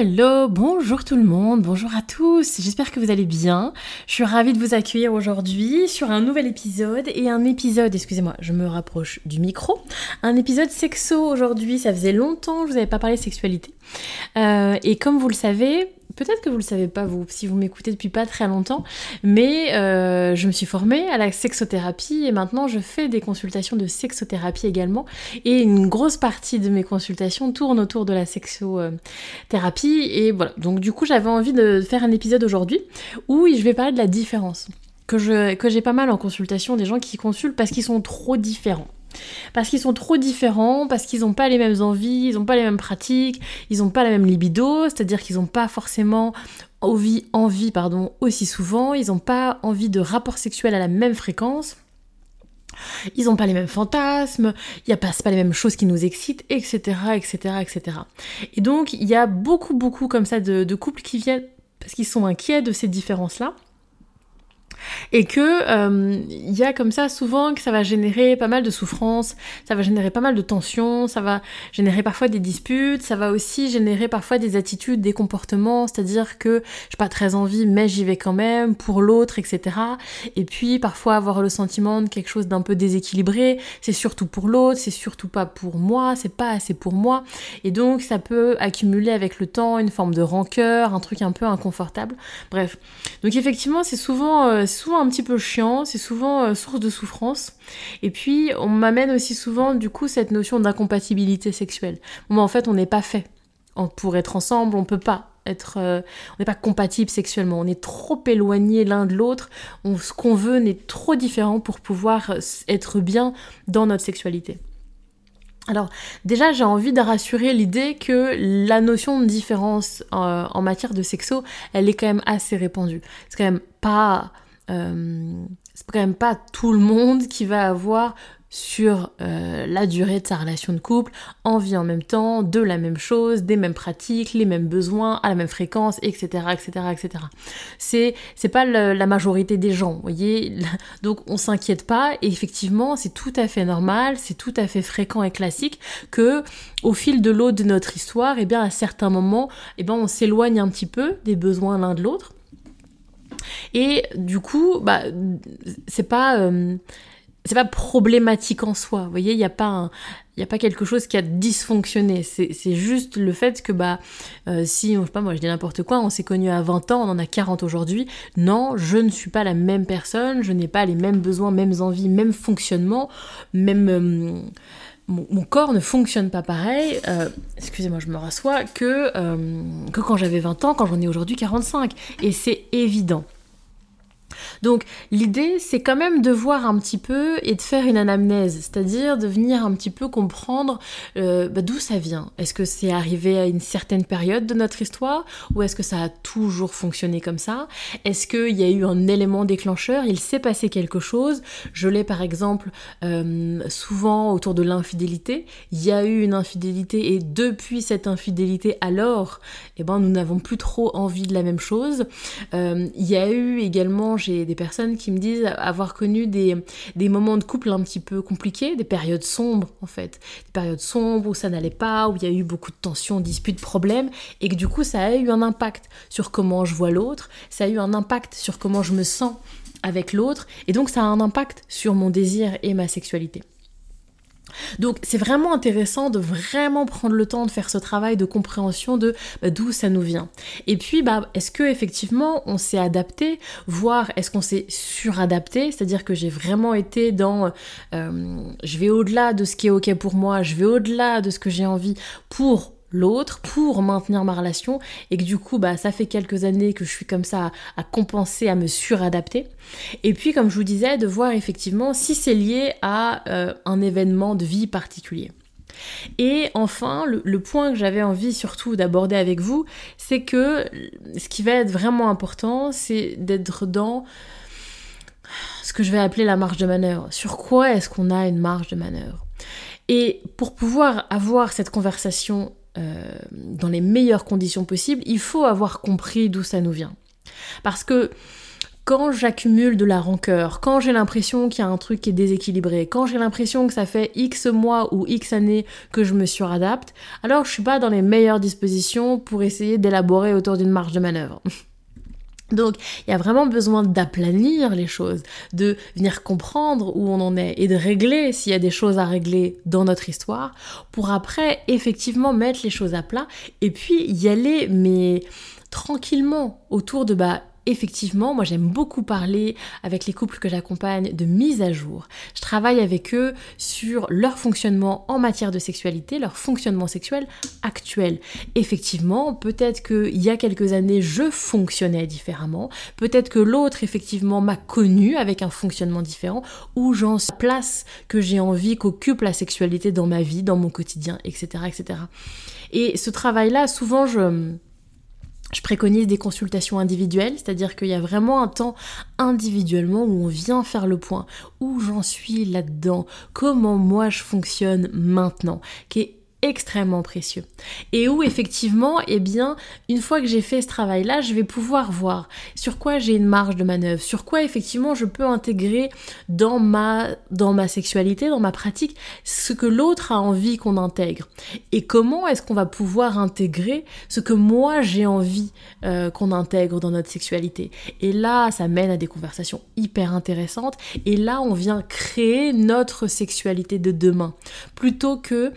Hello, bonjour tout le monde, bonjour à tous, j'espère que vous allez bien. Je suis ravie de vous accueillir aujourd'hui sur un nouvel épisode et un épisode, excusez-moi, je me rapproche du micro, un épisode sexo aujourd'hui, ça faisait longtemps que je vous avais pas parlé de sexualité. Euh, et comme vous le savez, peut-être que vous le savez pas vous, si vous m'écoutez depuis pas très longtemps, mais euh, je me suis formée à la sexothérapie et maintenant je fais des consultations de sexothérapie également. Et une grosse partie de mes consultations tourne autour de la sexothérapie. Et voilà, donc du coup j'avais envie de faire un épisode aujourd'hui où je vais parler de la différence. Que j'ai pas mal en consultation des gens qui consultent parce qu'ils sont trop différents. Parce qu'ils sont trop différents, parce qu'ils n'ont pas les mêmes envies, ils n'ont pas les mêmes pratiques, ils n'ont pas la même libido, c'est-à-dire qu'ils n'ont pas forcément envie, envie pardon, aussi souvent, ils n'ont pas envie de rapport sexuel à la même fréquence. Ils n'ont pas les mêmes fantasmes, il n'y a pas, pas les mêmes choses qui nous excitent, etc., etc., etc. Et donc, il y a beaucoup, beaucoup comme ça de couples qui viennent parce qu'ils sont inquiets de ces différences-là et que il euh, y a comme ça souvent que ça va générer pas mal de souffrance, ça va générer pas mal de tensions, ça va générer parfois des disputes, ça va aussi générer parfois des attitudes, des comportements, c'est-à-dire que j'ai pas très envie mais j'y vais quand même pour l'autre, etc. Et puis parfois avoir le sentiment de quelque chose d'un peu déséquilibré, c'est surtout pour l'autre, c'est surtout pas pour moi, c'est pas assez pour moi, et donc ça peut accumuler avec le temps une forme de rancœur, un truc un peu inconfortable. Bref, donc effectivement c'est souvent euh, souvent un petit peu chiant, c'est souvent euh, source de souffrance. Et puis, on m'amène aussi souvent, du coup, cette notion d'incompatibilité sexuelle. Bon, en fait, on n'est pas fait pour être ensemble, on peut pas être, euh, on n'est pas compatible sexuellement, on est trop éloigné l'un de l'autre, ce qu'on veut n'est trop différent pour pouvoir euh, être bien dans notre sexualité. Alors déjà j'ai envie de rassurer l'idée que la notion de différence en matière de sexo, elle est quand même assez répandue. C'est quand même pas euh, c'est quand même pas tout le monde qui va avoir sur euh, la durée de sa relation de couple, envie en même temps, de la même chose, des mêmes pratiques, les mêmes besoins, à la même fréquence, etc. etc., etc. C'est, c'est pas la majorité des gens, vous voyez Donc on s'inquiète pas, et effectivement c'est tout à fait normal, c'est tout à fait fréquent et classique que au fil de l'eau de notre histoire, et eh bien à certains moments, et eh bien on s'éloigne un petit peu des besoins l'un de l'autre, et du coup, bah, c'est pas, euh, c'est pas problématique en soi. Vous voyez, il n'y a pas il a pas quelque chose qui a dysfonctionné. C'est juste le fait que, bah, euh, si, je sais pas, moi je dis n'importe quoi, on s'est connu à 20 ans, on en a 40 aujourd'hui. Non, je ne suis pas la même personne, je n'ai pas les mêmes besoins, mêmes envies, même fonctionnement, même. Euh, mon, corps ne fonctionne pas pareil, excusez-moi, je me rassois, que, que quand j'avais 20 ans, quand j'en ai aujourd'hui 45. Et c'est évident. Donc l'idée, c'est quand même de voir un petit peu et de faire une anamnèse, c'est-à-dire de venir un petit peu comprendre euh, bah, d'où ça vient. Est-ce que c'est arrivé à une certaine période de notre histoire ou est-ce que ça a toujours fonctionné comme ça? Est-ce qu'il y a eu un élément déclencheur? Il s'est passé quelque chose Je l'ai par exemple euh, souvent autour de l'infidélité. Il y a eu une infidélité et depuis cette infidélité, alors, eh ben, nous n'avons plus trop envie de la même chose. Euh, il y a eu également j'ai des personnes qui me disent avoir connu des, moments de couple un petit peu compliqués, des périodes sombres en fait, des périodes sombres où ça n'allait pas, où il y a eu beaucoup de tensions, disputes, problèmes, et que du coup ça a eu un impact sur comment je vois l'autre, ça a eu un impact sur comment je me sens avec l'autre, et donc ça a un impact sur mon désir et ma sexualité. Donc c'est vraiment intéressant de vraiment prendre le temps de faire ce travail de compréhension de bah, d'où ça nous vient. Et puis bah, est-ce que effectivement on s'est adapté, voire est-ce qu'on s'est suradapté, c'est-à-dire que j'ai vraiment été dans euh, je vais au-delà de ce qui est ok pour moi, je vais au-delà de ce que j'ai envie pour l'autre pour maintenir ma relation et que du coup bah ça fait quelques années que je suis comme ça à, compenser à me suradapter. Et puis comme je vous disais de voir effectivement si c'est lié à euh, un événement de vie particulier. Et enfin, le, point que j'avais envie surtout d'aborder avec vous, c'est que ce qui va être vraiment important, c'est d'être dans ce que je vais appeler la marge de manœuvre. Sur quoi est-ce qu'on a une marge de manœuvre? Et pour pouvoir avoir cette conversation dans les meilleures conditions possibles, il faut avoir compris d'où ça nous vient. Parce que quand j'accumule de la rancœur, quand j'ai l'impression qu'il y a un truc qui est déséquilibré, quand j'ai l'impression que ça fait X mois ou X années que je me suradapte, alors je suis pas dans les meilleures dispositions pour essayer d'élaborer autour d'une marge de manœuvre. Donc, il y a vraiment besoin d'aplanir les choses, de venir comprendre où on en est et de régler s'il y a des choses à régler dans notre histoire pour après effectivement mettre les choses à plat et puis y aller mais tranquillement autour de bah effectivement, moi j'aime beaucoup parler avec les couples que j'accompagne de mise à jour. Je travaille avec eux sur leur fonctionnement en matière de sexualité, leur fonctionnement sexuel actuel. Effectivement, peut-être qu'il y a quelques années, je fonctionnais différemment. Peut-être que l'autre, effectivement, m'a connu avec un fonctionnement différent, ou j'en place que j'ai envie qu'occupe la sexualité dans ma vie, dans mon quotidien, etc. etc. Et ce travail-là, souvent, je je préconise des consultations individuelles, c'est-à-dire qu'il y a vraiment un temps individuellement où on vient faire le point, où j'en suis là-dedans, comment moi je fonctionne maintenant, extrêmement précieux. Et où effectivement, eh bien, une fois que j'ai fait ce travail-là, je vais pouvoir voir sur quoi j'ai une marge de manœuvre, sur quoi effectivement je peux intégrer dans ma, dans ma sexualité, dans ma pratique, ce que l'autre a envie qu'on intègre. Et comment est-ce qu'on va pouvoir intégrer ce que moi j'ai envie euh, qu'on intègre dans notre sexualité? Et là, ça mène à des conversations hyper intéressantes. Et là, on vient créer notre sexualité de demain. Plutôt que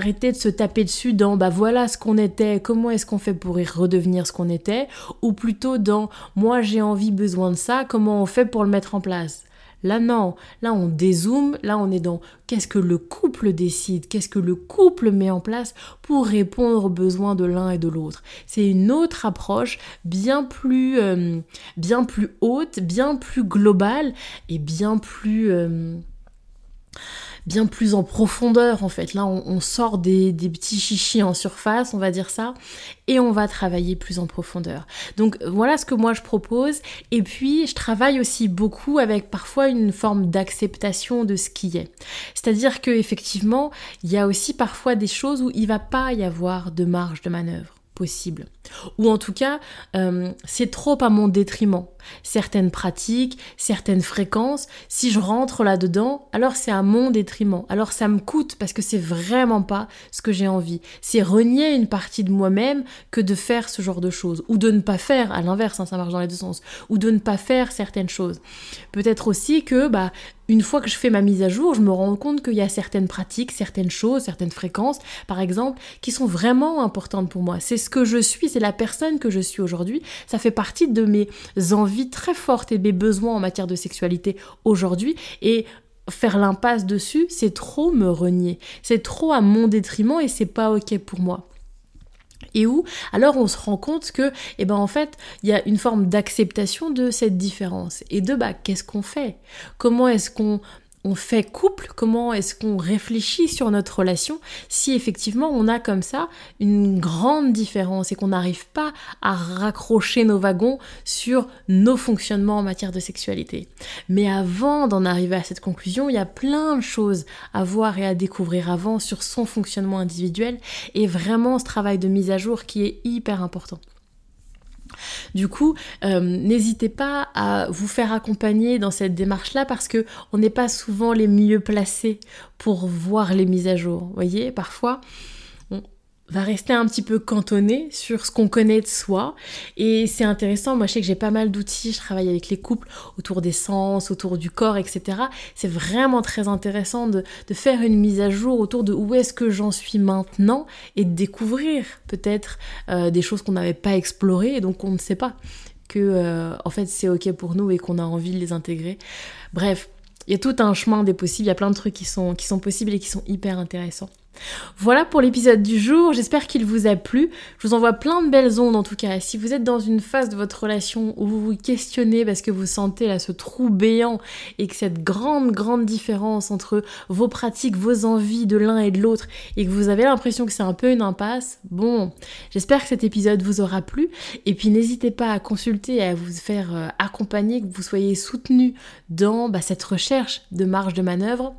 d'arrêter de se taper dessus dans bah voilà ce qu'on était, comment est-ce qu'on fait pour y redevenir ce qu'on était, ou plutôt dans moi j'ai envie, besoin de ça, comment on fait pour le mettre en place? Là non, là on dézoome, là on est dans qu'est-ce que le couple décide, qu'est-ce que le couple met en place pour répondre aux besoins de l'un et de l'autre? C'est une autre approche bien plus, euh, bien plus haute, bien plus globale et bien plus... Euh, bien plus en profondeur en fait. Là, on, sort des, petits chichis en surface, on va dire ça, et on va travailler plus en profondeur. Donc voilà ce que moi je propose. Et puis, je travaille aussi beaucoup avec parfois une forme d'acceptation de ce qui est. C'est-à-dire que effectivement, il y a aussi parfois des choses où il va pas y avoir de marge de manœuvre possible. Ou en tout cas, euh, c'est trop à mon détriment. Certaines pratiques, certaines fréquences, si je rentre là-dedans, alors c'est à mon détriment. Alors ça me coûte parce que c'est vraiment pas ce que j'ai envie. C'est renier une partie de moi-même que de faire ce genre de choses. Ou de ne pas faire, à l'inverse, hein, ça marche dans les deux sens. Ou de ne pas faire certaines choses. Peut-être aussi que, bah, une fois que je fais ma mise à jour, je me rends compte qu'il y a certaines pratiques, certaines choses, certaines fréquences, par exemple, qui sont vraiment importantes pour moi. C'est ce que je suis, c'est la personne que je suis aujourd'hui. Ça fait partie de mes envies très fortes et mes besoins en matière de sexualité aujourd'hui. Et faire l'impasse dessus, c'est trop me renier. C'est trop à mon détriment et c'est pas ok pour moi et où alors on se rend compte que eh ben en fait il y a une forme d'acceptation de cette différence et de bah qu'est-ce qu'on fait? Comment est-ce qu'on on fait couple, comment est-ce qu'on réfléchit sur notre relation si effectivement on a comme ça une grande différence et qu'on n'arrive pas à raccrocher nos wagons sur nos fonctionnements en matière de sexualité. Mais avant d'en arriver à cette conclusion, il y a plein de choses à voir et à découvrir avant sur son fonctionnement individuel et vraiment ce travail de mise à jour qui est hyper important. Du coup, euh, n'hésitez pas à vous faire accompagner dans cette démarche-là parce que on n'est pas souvent les mieux placés pour voir les mises à jour. Vous voyez, parfois, va rester un petit peu cantonné sur ce qu'on connaît de soi. Et c'est intéressant, moi je sais que j'ai pas mal d'outils, je travaille avec les couples autour des sens, autour du corps, etc. C'est vraiment très intéressant de, faire une mise à jour autour de où est-ce que j'en suis maintenant et de découvrir peut-être euh, des choses qu'on n'avait pas explorées et donc on ne sait pas que euh, en fait c'est ok pour nous et qu'on a envie de les intégrer. Bref, il y a tout un chemin des possibles, il y a plein de trucs qui sont, qui sont possibles et qui sont hyper intéressants. Voilà pour l'épisode du jour, j'espère qu'il vous a plu. Je vous envoie plein de belles ondes en tout cas. Si vous êtes dans une phase de votre relation où vous vous questionnez parce que vous sentez là ce trou béant et que cette grande grande différence entre vos pratiques, vos envies de l'un et de l'autre et que vous avez l'impression que c'est un peu une impasse, bon, j'espère que cet épisode vous aura plu et puis n'hésitez pas à consulter et à vous faire euh, accompagner, que vous soyez soutenu dans bah, cette recherche de marge de manœuvre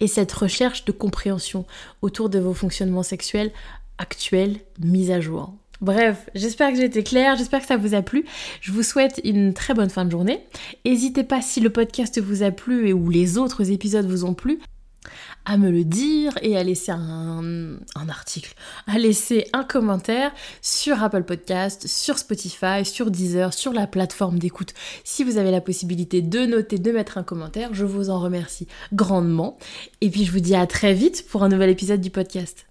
et cette recherche de compréhension autour de vos fonctionnements sexuels actuels mis à jour. Bref, j'espère que j'ai été claire, j'espère que ça vous a plu. Je vous souhaite une très bonne fin de journée. N'hésitez pas si le podcast vous a plu et ou les autres épisodes vous ont plu à me le dire et à laisser un, article, à laisser un commentaire sur Apple Podcast, sur Spotify, sur Deezer, sur la plateforme d'écoute. Si vous avez la possibilité de noter, de mettre un commentaire, je vous en remercie grandement. Et puis je vous dis à très vite pour un nouvel épisode du podcast.